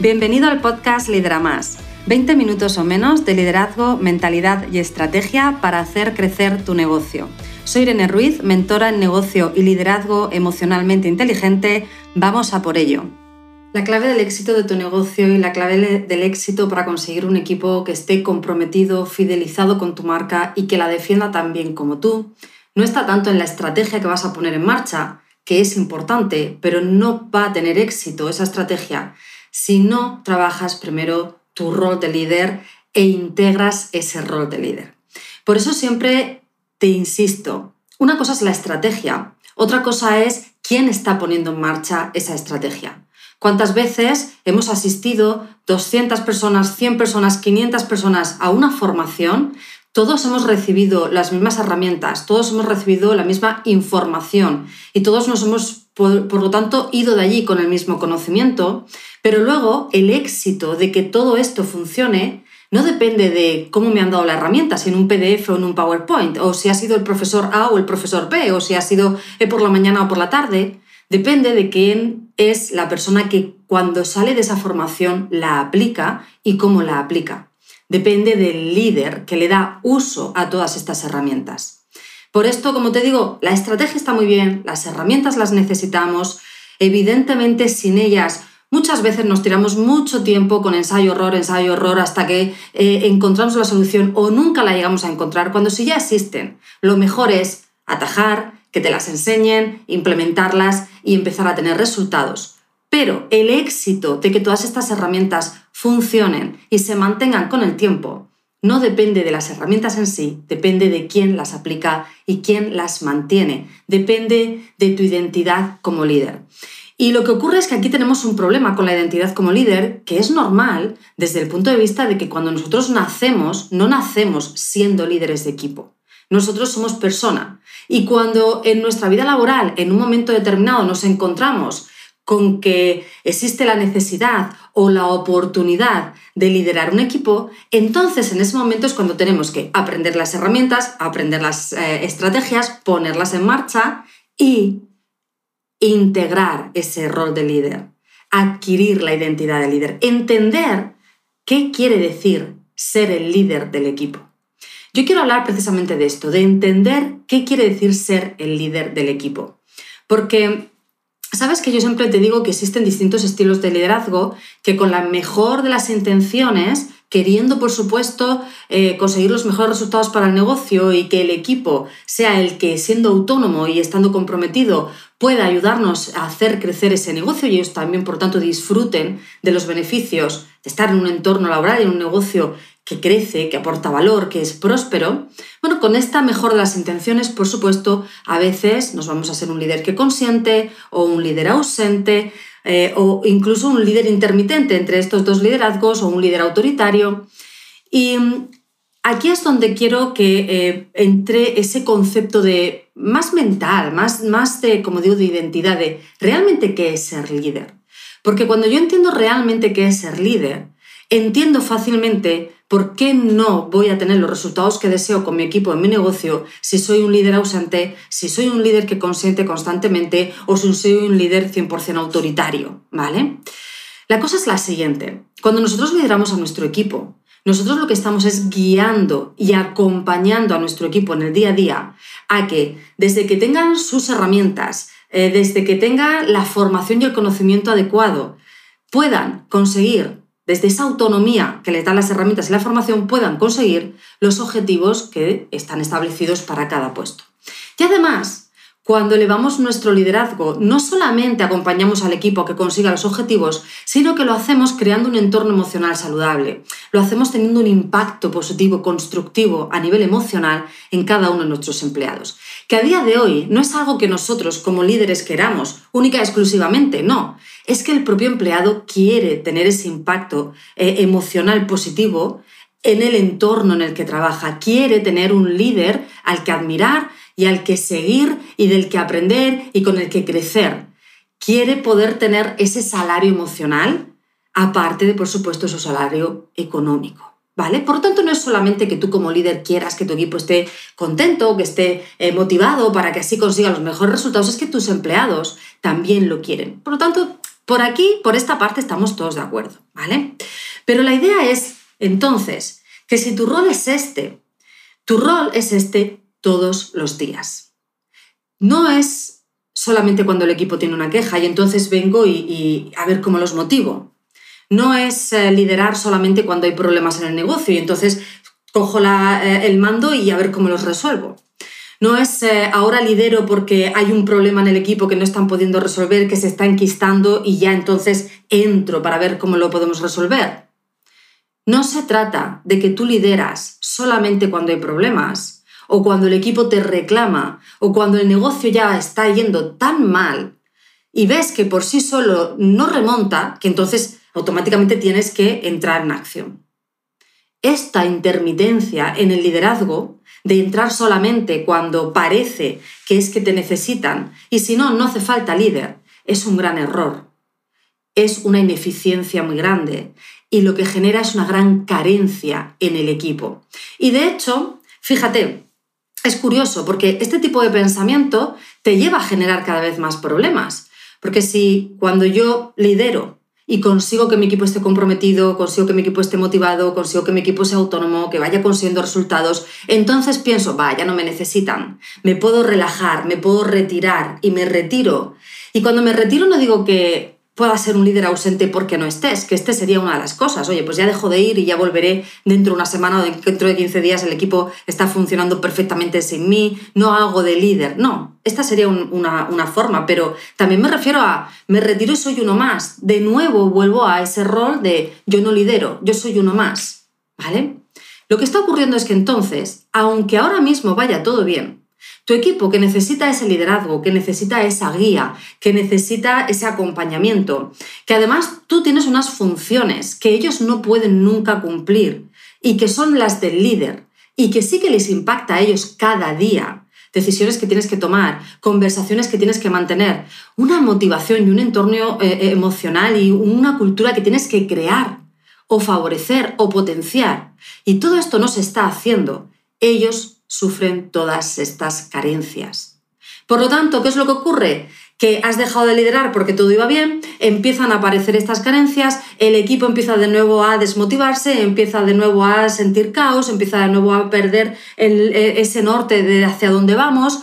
Bienvenido al podcast Lidera Más. 20 minutos o menos de liderazgo, mentalidad y estrategia para hacer crecer tu negocio. Soy Irene Ruiz, mentora en negocio y liderazgo emocionalmente inteligente. Vamos a por ello. La clave del éxito de tu negocio y la clave del éxito para conseguir un equipo que esté comprometido, fidelizado con tu marca y que la defienda tan bien como tú, no está tanto en la estrategia que vas a poner en marcha, que es importante, pero no va a tener éxito esa estrategia si no trabajas primero tu rol de líder e integras ese rol de líder. Por eso siempre te insisto, una cosa es la estrategia, otra cosa es quién está poniendo en marcha esa estrategia. ¿Cuántas veces hemos asistido 200 personas, 100 personas, 500 personas a una formación? Todos hemos recibido las mismas herramientas, todos hemos recibido la misma información y todos nos hemos, por, lo tanto, ido de allí con el mismo conocimiento, pero luego el éxito de que todo esto funcione no depende de cómo me han dado la herramienta, si en un PDF o en un PowerPoint, o si ha sido el profesor A o el profesor B, o si ha sido por la mañana o por la tarde. Depende de quién es la persona que cuando sale de esa formación la aplica y cómo la aplica. Depende del líder que le da uso a todas estas herramientas. Por esto, como te digo, la estrategia está muy bien, las herramientas las necesitamos, evidentemente sin ellas Muchas veces nos tiramos mucho tiempo con ensayo horror, ensayo horror, hasta que eh, encontramos la solución o nunca la llegamos a encontrar, cuando si ya existen. Lo mejor es atajar, que te las enseñen, implementarlas y empezar a tener resultados. Pero el éxito de que todas estas herramientas funcionen y se mantengan con el tiempo no depende de las herramientas en sí, depende de quién las aplica y quién las mantiene, depende de tu identidad como líder. Y lo que ocurre es que aquí tenemos un problema con la identidad como líder, que es normal desde el punto de vista de que cuando nosotros nacemos, no nacemos siendo líderes de equipo. Nosotros somos persona. Y cuando en nuestra vida laboral, en un momento determinado, nos encontramos con que existe la necesidad o la oportunidad de liderar un equipo, entonces en ese momento es cuando tenemos que aprender las herramientas, aprender las eh, estrategias, ponerlas en marcha y integrar ese rol de líder, adquirir la identidad de líder, entender qué quiere decir ser el líder del equipo. Yo quiero hablar precisamente de esto, de entender qué quiere decir ser el líder del equipo. Porque sabes que yo siempre te digo que existen distintos estilos de liderazgo que con la mejor de las intenciones queriendo, por supuesto, eh, conseguir los mejores resultados para el negocio y que el equipo sea el que, siendo autónomo y estando comprometido, pueda ayudarnos a hacer crecer ese negocio y ellos también, por tanto, disfruten de los beneficios de estar en un entorno laboral, en un negocio que crece, que aporta valor, que es próspero, bueno, con esta mejor de las intenciones, por supuesto, a veces nos vamos a ser un líder que consiente o un líder ausente, eh, o incluso un líder intermitente entre estos dos liderazgos o un líder autoritario. Y mm, aquí es donde quiero que eh, entre ese concepto de más mental, más, más de, como digo, de identidad, de realmente qué es ser líder. Porque cuando yo entiendo realmente qué es ser líder, entiendo fácilmente ¿por qué no voy a tener los resultados que deseo con mi equipo en mi negocio si soy un líder ausente, si soy un líder que consiente constantemente o si soy un líder 100% autoritario? ¿Vale? La cosa es la siguiente. Cuando nosotros lideramos a nuestro equipo, nosotros lo que estamos es guiando y acompañando a nuestro equipo en el día a día a que desde que tengan sus herramientas, eh, desde que tengan la formación y el conocimiento adecuado, puedan conseguir desde esa autonomía que les dan las herramientas y la formación puedan conseguir los objetivos que están establecidos para cada puesto. Y además, cuando elevamos nuestro liderazgo, no solamente acompañamos al equipo a que consiga los objetivos, sino que lo hacemos creando un entorno emocional saludable. Lo hacemos teniendo un impacto positivo, constructivo a nivel emocional en cada uno de nuestros empleados. Que a día de hoy no es algo que nosotros como líderes queramos, única y exclusivamente, no es que el propio empleado quiere tener ese impacto eh, emocional positivo en el entorno en el que trabaja, quiere tener un líder al que admirar y al que seguir y del que aprender y con el que crecer. Quiere poder tener ese salario emocional, aparte de, por supuesto, su salario económico. ¿Vale? Por lo tanto, no es solamente que tú como líder quieras que tu equipo esté contento, que esté eh, motivado para que así consiga los mejores resultados, es que tus empleados también lo quieren. Por lo tanto, Por aquí, por esta parte, estamos todos de acuerdo, ¿vale? Pero la idea es, entonces, que si tu rol es este, tu rol es este todos los días. No es solamente cuando el equipo tiene una queja y entonces vengo y, a ver cómo los motivo. No es eh, liderar solamente cuando hay problemas en el negocio y entonces cojo eh, el mando y a ver cómo los resuelvo. No es eh, ahora lidero porque hay un problema en el equipo que no están pudiendo resolver, que se está enquistando y ya entonces entro para ver cómo lo podemos resolver. No se trata de que tú lideras solamente cuando hay problemas o cuando el equipo te reclama o cuando el negocio ya está yendo tan mal y ves que por sí solo no remonta, que entonces automáticamente tienes que entrar en acción. Esta intermitencia en el liderazgo de entrar solamente cuando parece que es que te necesitan y si no, no hace falta líder, es un gran error. Es una ineficiencia muy grande y lo que genera es una gran carencia en el equipo. Y de hecho, fíjate, es curioso porque este tipo de pensamiento te lleva a generar cada vez más problemas. Porque si cuando yo lidero y consigo que mi equipo esté comprometido, consigo que mi equipo esté motivado, consigo que mi equipo sea autónomo, que vaya consiguiendo resultados, entonces pienso, vaya, no me necesitan, me puedo relajar, me puedo retirar y me retiro. Y cuando me retiro no digo que pueda ser un líder ausente porque no estés, que este sería una de las cosas. Oye, pues ya dejo de ir y ya volveré dentro de una semana o dentro de 15 días el equipo está funcionando perfectamente sin mí, no hago de líder. No, esta sería una, una forma, pero también me refiero a me retiro y soy uno más. De nuevo vuelvo a ese rol de yo no lidero, yo soy uno más. ¿Vale? Lo que está ocurriendo es que entonces, aunque ahora mismo vaya todo bien, tu equipo que necesita ese liderazgo, que necesita esa guía, que necesita ese acompañamiento, que además tú tienes unas funciones que ellos no pueden nunca cumplir y que son las del líder y que sí que les impacta a ellos cada día. Decisiones que tienes que tomar, conversaciones que tienes que mantener, una motivación y un entorno eh, eh, emocional y una cultura que tienes que crear o favorecer o potenciar. Y todo esto no se está haciendo. Ellos sufren todas estas carencias. Por lo tanto, ¿qué es lo que ocurre? Que has dejado de liderar porque todo iba bien, empiezan a aparecer estas carencias, el equipo empieza de nuevo a desmotivarse, empieza de nuevo a sentir caos, empieza de nuevo a perder e, ese norte de hacia dónde vamos,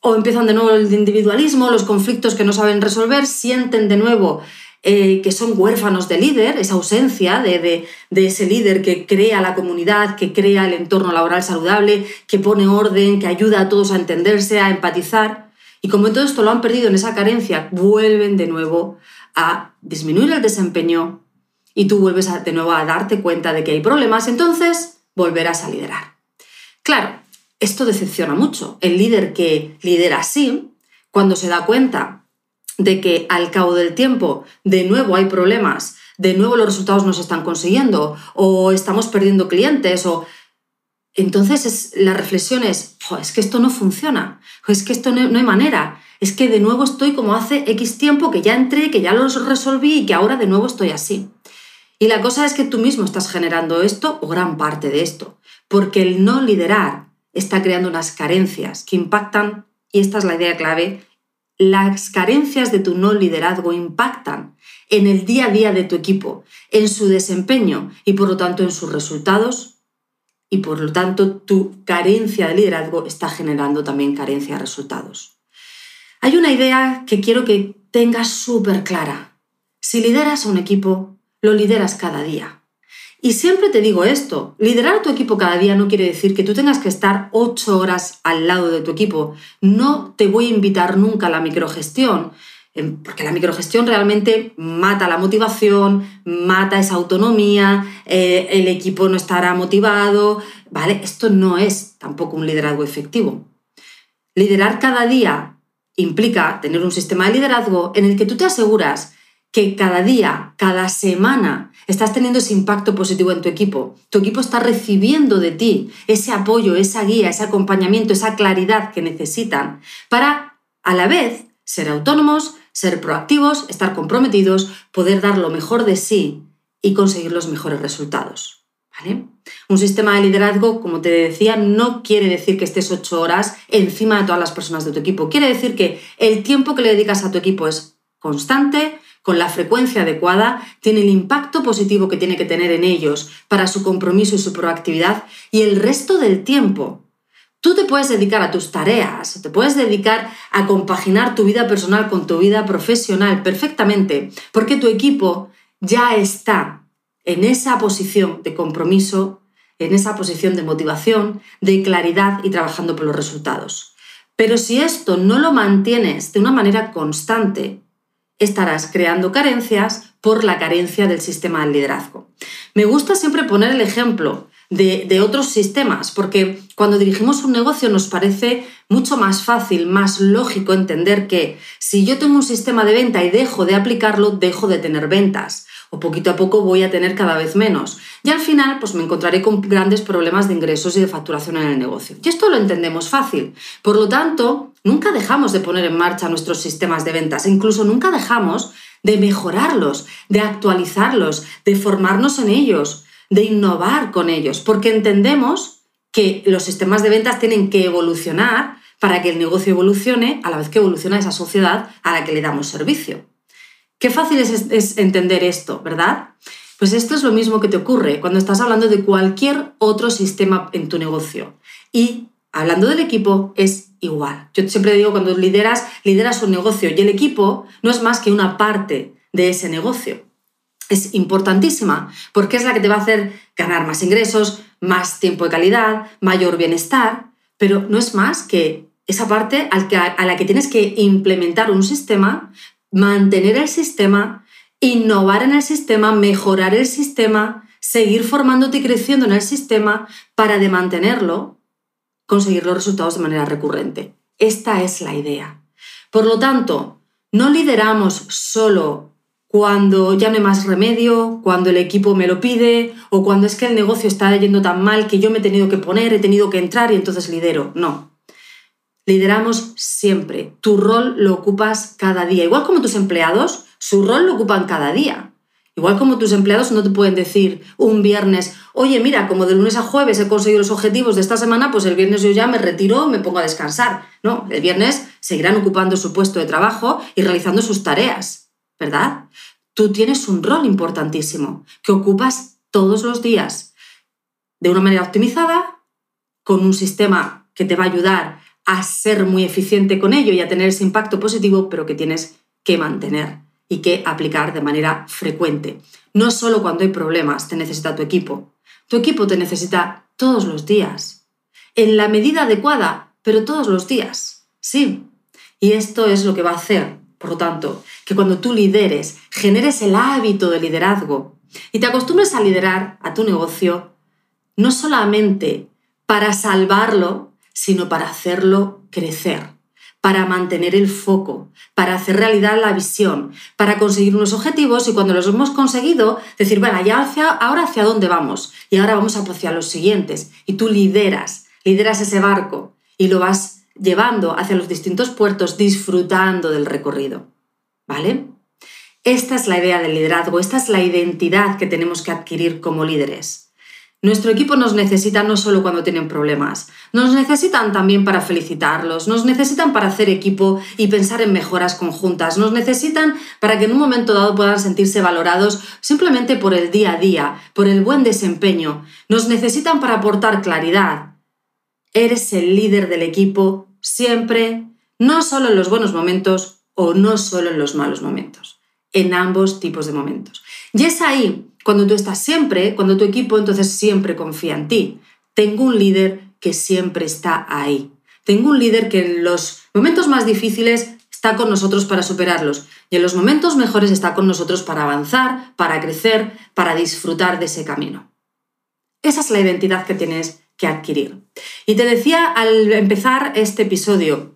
o empiezan de nuevo el individualismo, los conflictos que no saben resolver, sienten de nuevo eh, que son huérfanos de líder, esa ausencia de, ese líder que crea la comunidad, que crea el entorno laboral saludable, que pone orden, que ayuda a todos a entenderse, a empatizar. Y como todo esto lo han perdido en esa carencia, vuelven de nuevo a disminuir el desempeño y tú vuelves de nuevo a darte cuenta de que hay problemas, entonces volverás a liderar. Claro, esto decepciona mucho. El líder que lidera así, cuando se da cuenta de que al cabo del tiempo de nuevo hay problemas, de nuevo los resultados no se están consiguiendo o estamos perdiendo clientes o... Entonces es, la reflexión es, es que esto no funciona, es que esto no, no hay manera, es que de nuevo estoy como hace X tiempo que ya entré, que ya los resolví y que ahora de nuevo estoy así. Y la cosa es que tú mismo estás generando esto o gran parte de esto, porque el no liderar está creando unas carencias que impactan, y esta es la idea clave, las carencias de tu no liderazgo impactan en el día a día de tu equipo, en su desempeño y por lo tanto en sus resultados y por lo tanto tu carencia de liderazgo está generando también carencia de resultados. Hay una idea que quiero que tengas súper clara. Si lideras a un equipo, lo lideras cada día. Y siempre te digo esto, liderar a tu equipo cada día no quiere decir que tú tengas que estar ocho horas al lado de tu equipo. No te voy a invitar nunca a la microgestión, em, porque la microgestión realmente mata la motivación, mata esa autonomía, eh, el equipo no estará motivado, ¿vale? Esto no es tampoco un liderazgo efectivo. Liderar cada día implica tener un sistema de liderazgo en el que tú te aseguras que cada día, cada semana, estás teniendo ese impacto positivo en tu equipo. Tu equipo está recibiendo de ti ese apoyo, esa guía, ese acompañamiento, esa claridad que necesitan para, a la vez, ser autónomos, ser proactivos, estar comprometidos, poder dar lo mejor de sí y conseguir los mejores resultados. ¿Vale? Un sistema de liderazgo, como te decía, no quiere decir que estés ocho horas encima de todas las personas de tu equipo. Quiere decir que el tiempo que le dedicas a tu equipo es constante, con la frecuencia adecuada, tiene el impacto positivo que tiene que tener en ellos para su compromiso y su proactividad y el resto del tiempo. Tú te puedes dedicar a tus tareas, te puedes dedicar a compaginar tu vida personal con tu vida profesional perfectamente, porque tu equipo ya está en esa posición de compromiso, en esa posición de motivación, de claridad y trabajando por los resultados. Pero si esto no lo mantienes de una manera constante, estarás creando carencias por la carencia del sistema de liderazgo. Me gusta siempre poner el ejemplo de, otros sistemas, porque cuando dirigimos un negocio nos parece mucho más fácil, más lógico entender que si yo tengo un sistema de venta y dejo de aplicarlo, dejo de tener ventas o poquito a poco voy a tener cada vez menos. Y al final, pues me encontraré con grandes problemas de ingresos y de facturación en el negocio. Y esto lo entendemos fácil. Por lo tanto, nunca dejamos de poner en marcha nuestros sistemas de ventas, incluso nunca dejamos de mejorarlos, de actualizarlos, de formarnos en ellos, de innovar con ellos, porque entendemos que los sistemas de ventas tienen que evolucionar para que el negocio evolucione a la vez que evoluciona esa sociedad a la que le damos servicio. Qué fácil es, entender esto, ¿verdad? Pues esto es lo mismo que te ocurre cuando estás hablando de cualquier otro sistema en tu negocio. Y hablando del equipo es igual. Yo siempre digo, cuando lideras, lideras un negocio y el equipo no es más que una parte de ese negocio. Es importantísima porque es la que te va a hacer ganar más ingresos, más tiempo de calidad, mayor bienestar, pero no es más que esa parte a la que tienes que implementar un sistema mantener el sistema, innovar en el sistema, mejorar el sistema, seguir formándote y creciendo en el sistema para de mantenerlo, conseguir los resultados de manera recurrente. Esta es la idea. Por lo tanto, no lideramos solo cuando ya no hay más remedio, cuando el equipo me lo pide o cuando es que el negocio está yendo tan mal que yo me he tenido que poner, he tenido que entrar y entonces lidero. No. Lideramos siempre. Tu rol lo ocupas cada día. Igual como tus empleados, su rol lo ocupan cada día. Igual como tus empleados no te pueden decir un viernes, oye, mira, como de lunes a jueves he conseguido los objetivos de esta semana, pues el viernes yo ya me retiro, me pongo a descansar. No, el viernes seguirán ocupando su puesto de trabajo y realizando sus tareas, ¿verdad? Tú tienes un rol importantísimo que ocupas todos los días de una manera optimizada, con un sistema que te va a ayudar a ser muy eficiente con ello y a tener ese impacto positivo, pero que tienes que mantener y que aplicar de manera frecuente. No solo cuando hay problemas te necesita tu equipo, tu equipo te necesita todos los días, en la medida adecuada, pero todos los días. Sí. Y esto es lo que va a hacer, por lo tanto, que cuando tú lideres, generes el hábito de liderazgo y te acostumbres a liderar a tu negocio, no solamente para salvarlo, sino para hacerlo crecer, para mantener el foco, para hacer realidad la visión, para conseguir unos objetivos y cuando los hemos conseguido, decir, bueno, ya hacia, ahora hacia dónde vamos y ahora vamos hacia los siguientes. Y tú lideras, lideras ese barco y lo vas llevando hacia los distintos puertos disfrutando del recorrido. ¿Vale? Esta es la idea del liderazgo, esta es la identidad que tenemos que adquirir como líderes. Nuestro equipo nos necesita no solo cuando tienen problemas, nos necesitan también para felicitarlos, nos necesitan para hacer equipo y pensar en mejoras conjuntas, nos necesitan para que en un momento dado puedan sentirse valorados simplemente por el día a día, por el buen desempeño, nos necesitan para aportar claridad. Eres el líder del equipo siempre, no solo en los buenos momentos o no solo en los malos momentos, en ambos tipos de momentos. Y es ahí cuando tú estás siempre, cuando tu equipo entonces siempre confía en ti. Tengo un líder que siempre está ahí. Tengo un líder que en los momentos más difíciles está con nosotros para superarlos y en los momentos mejores está con nosotros para avanzar, para crecer, para disfrutar de ese camino. Esa es la identidad que tienes que adquirir. Y te decía al empezar este episodio,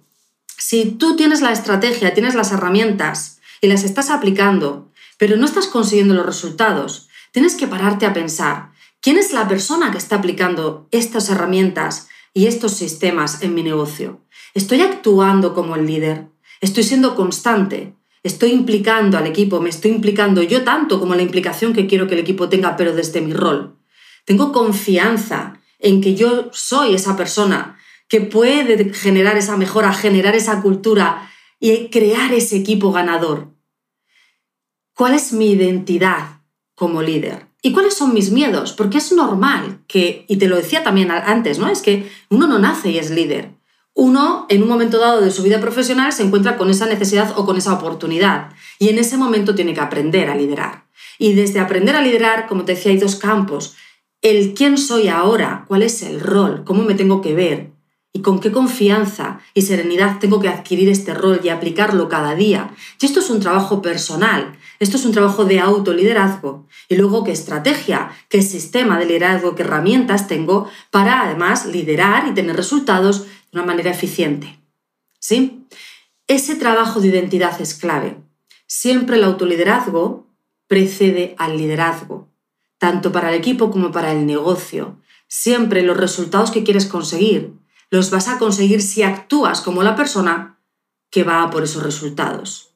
si tú tienes la estrategia, tienes las herramientas y las estás aplicando, pero no estás consiguiendo los resultados, tienes que pararte a pensar, ¿quién es la persona que está aplicando estas herramientas y estos sistemas en mi negocio? ¿Estoy actuando como el líder? ¿Estoy siendo constante? ¿Estoy implicando al equipo? ¿Me estoy implicando yo tanto como la implicación que quiero que el equipo tenga, pero desde mi rol? ¿Tengo confianza en que yo soy esa persona que puede generar esa mejora, generar esa cultura y crear ese equipo ganador? ¿Cuál es mi identidad como líder? ¿Y cuáles son mis miedos? Porque es normal que, y te lo decía también antes, ¿no? Es que uno no nace y es líder. Uno, en un momento dado de su vida profesional, se encuentra con esa necesidad o con esa oportunidad. Y en ese momento tiene que aprender a liderar. Y desde aprender a liderar, como te decía, hay dos campos. El quién soy ahora, cuál es el rol, cómo me tengo que ver y con qué confianza y serenidad tengo que adquirir este rol y aplicarlo cada día. Y esto es un trabajo personal, esto es un trabajo de autoliderazgo. Y luego qué estrategia, qué sistema de liderazgo, qué herramientas tengo para además liderar y tener resultados de una manera eficiente. ¿Sí? Ese trabajo de identidad es clave. Siempre el autoliderazgo precede al liderazgo, tanto para el equipo como para el negocio. Siempre los resultados que quieres conseguir los vas a conseguir si actúas como la persona que va por esos resultados.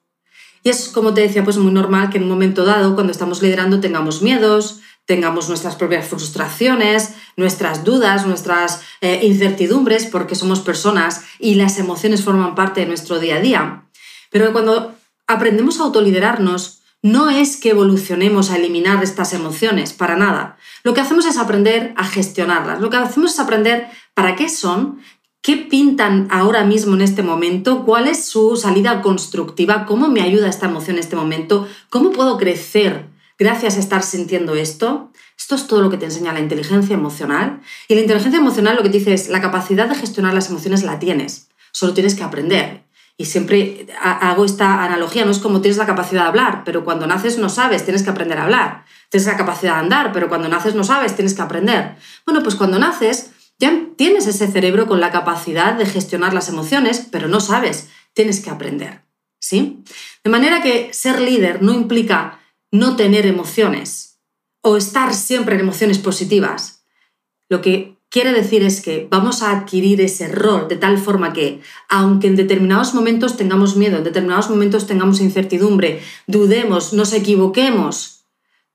Y es, como te decía, pues muy normal que en un momento dado, cuando estamos liderando, tengamos miedos, tengamos nuestras propias frustraciones, nuestras dudas, nuestras eh, incertidumbres, porque somos personas y las emociones forman parte de nuestro día a día. Pero cuando aprendemos a autoliderarnos, no es que evolucionemos a eliminar estas emociones, para nada. Lo que hacemos es aprender a gestionarlas. Lo que hacemos es aprender para qué son, qué pintan ahora mismo en este momento, cuál es su salida constructiva, cómo me ayuda esta emoción en este momento, cómo puedo crecer gracias a estar sintiendo esto. Esto es todo lo que te enseña la inteligencia emocional. Y la inteligencia emocional lo que te dice es la capacidad de gestionar las emociones la tienes, solo tienes que aprender. Y siempre hago esta analogía, no es como tienes la capacidad de hablar, pero cuando naces no sabes, tienes que aprender a hablar. Tienes la capacidad de andar, pero cuando naces no sabes, tienes que aprender. Bueno, pues cuando naces ya tienes ese cerebro con la capacidad de gestionar las emociones, pero no sabes, tienes que aprender. ¿Sí? De manera que ser líder no implica no tener emociones o estar siempre en emociones positivas. Lo que quiere decir es que vamos a adquirir ese rol de tal forma que, aunque en determinados momentos tengamos miedo, en determinados momentos tengamos incertidumbre, dudemos, nos equivoquemos,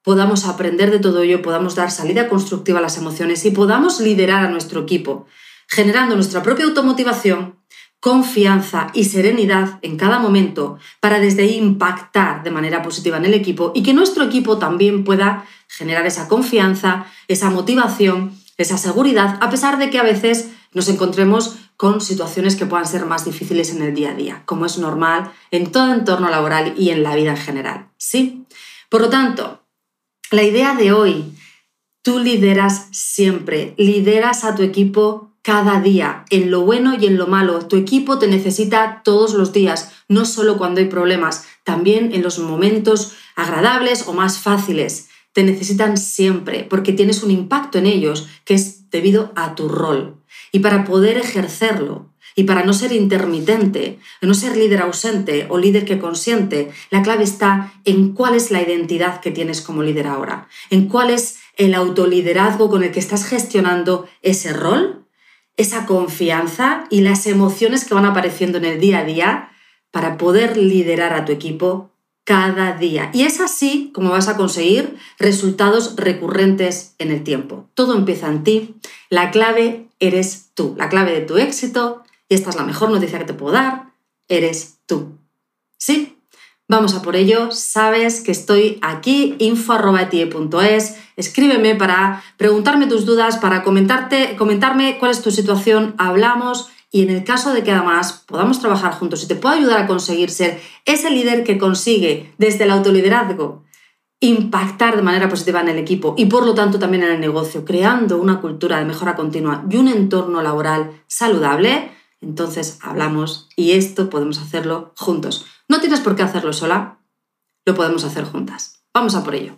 podamos aprender de todo ello, podamos dar salida constructiva a las emociones y podamos liderar a nuestro equipo, generando nuestra propia automotivación, confianza y serenidad en cada momento para desde ahí impactar de manera positiva en el equipo y que nuestro equipo también pueda generar esa confianza, esa motivación esa seguridad, a pesar de que a veces nos encontremos con situaciones que puedan ser más difíciles en el día a día, como es normal en todo entorno laboral y en la vida en general. ¿Sí? Por lo tanto, la idea de hoy, tú lideras siempre, lideras a tu equipo cada día, en lo bueno y en lo malo. Tu equipo te necesita todos los días, no solo cuando hay problemas, también en los momentos agradables o más fáciles te necesitan siempre porque tienes un impacto en ellos que es debido a tu rol. Y para poder ejercerlo y para no ser intermitente, no ser líder ausente o líder que consiente, la clave está en cuál es la identidad que tienes como líder ahora, en cuál es el autoliderazgo con el que estás gestionando ese rol, esa confianza y las emociones que van apareciendo en el día a día para poder liderar a tu equipo cada día. Y es así como vas a conseguir resultados recurrentes en el tiempo. Todo empieza en ti. La clave eres tú. La clave de tu éxito, y esta es la mejor noticia que te puedo dar, eres tú. ¿Sí? Vamos a por ello. Sabes que estoy aquí, info.etie.es. Escríbeme para preguntarme tus dudas, para comentarte, comentarme cuál es tu situación. Hablamos y en el caso de que además podamos trabajar juntos y te pueda ayudar a conseguir ser ese líder que consigue desde el autoliderazgo impactar de manera positiva en el equipo y por lo tanto también en el negocio, creando una cultura de mejora continua y un entorno laboral saludable, entonces hablamos y esto podemos hacerlo juntos. No tienes por qué hacerlo sola, lo podemos hacer juntas. Vamos a por ello.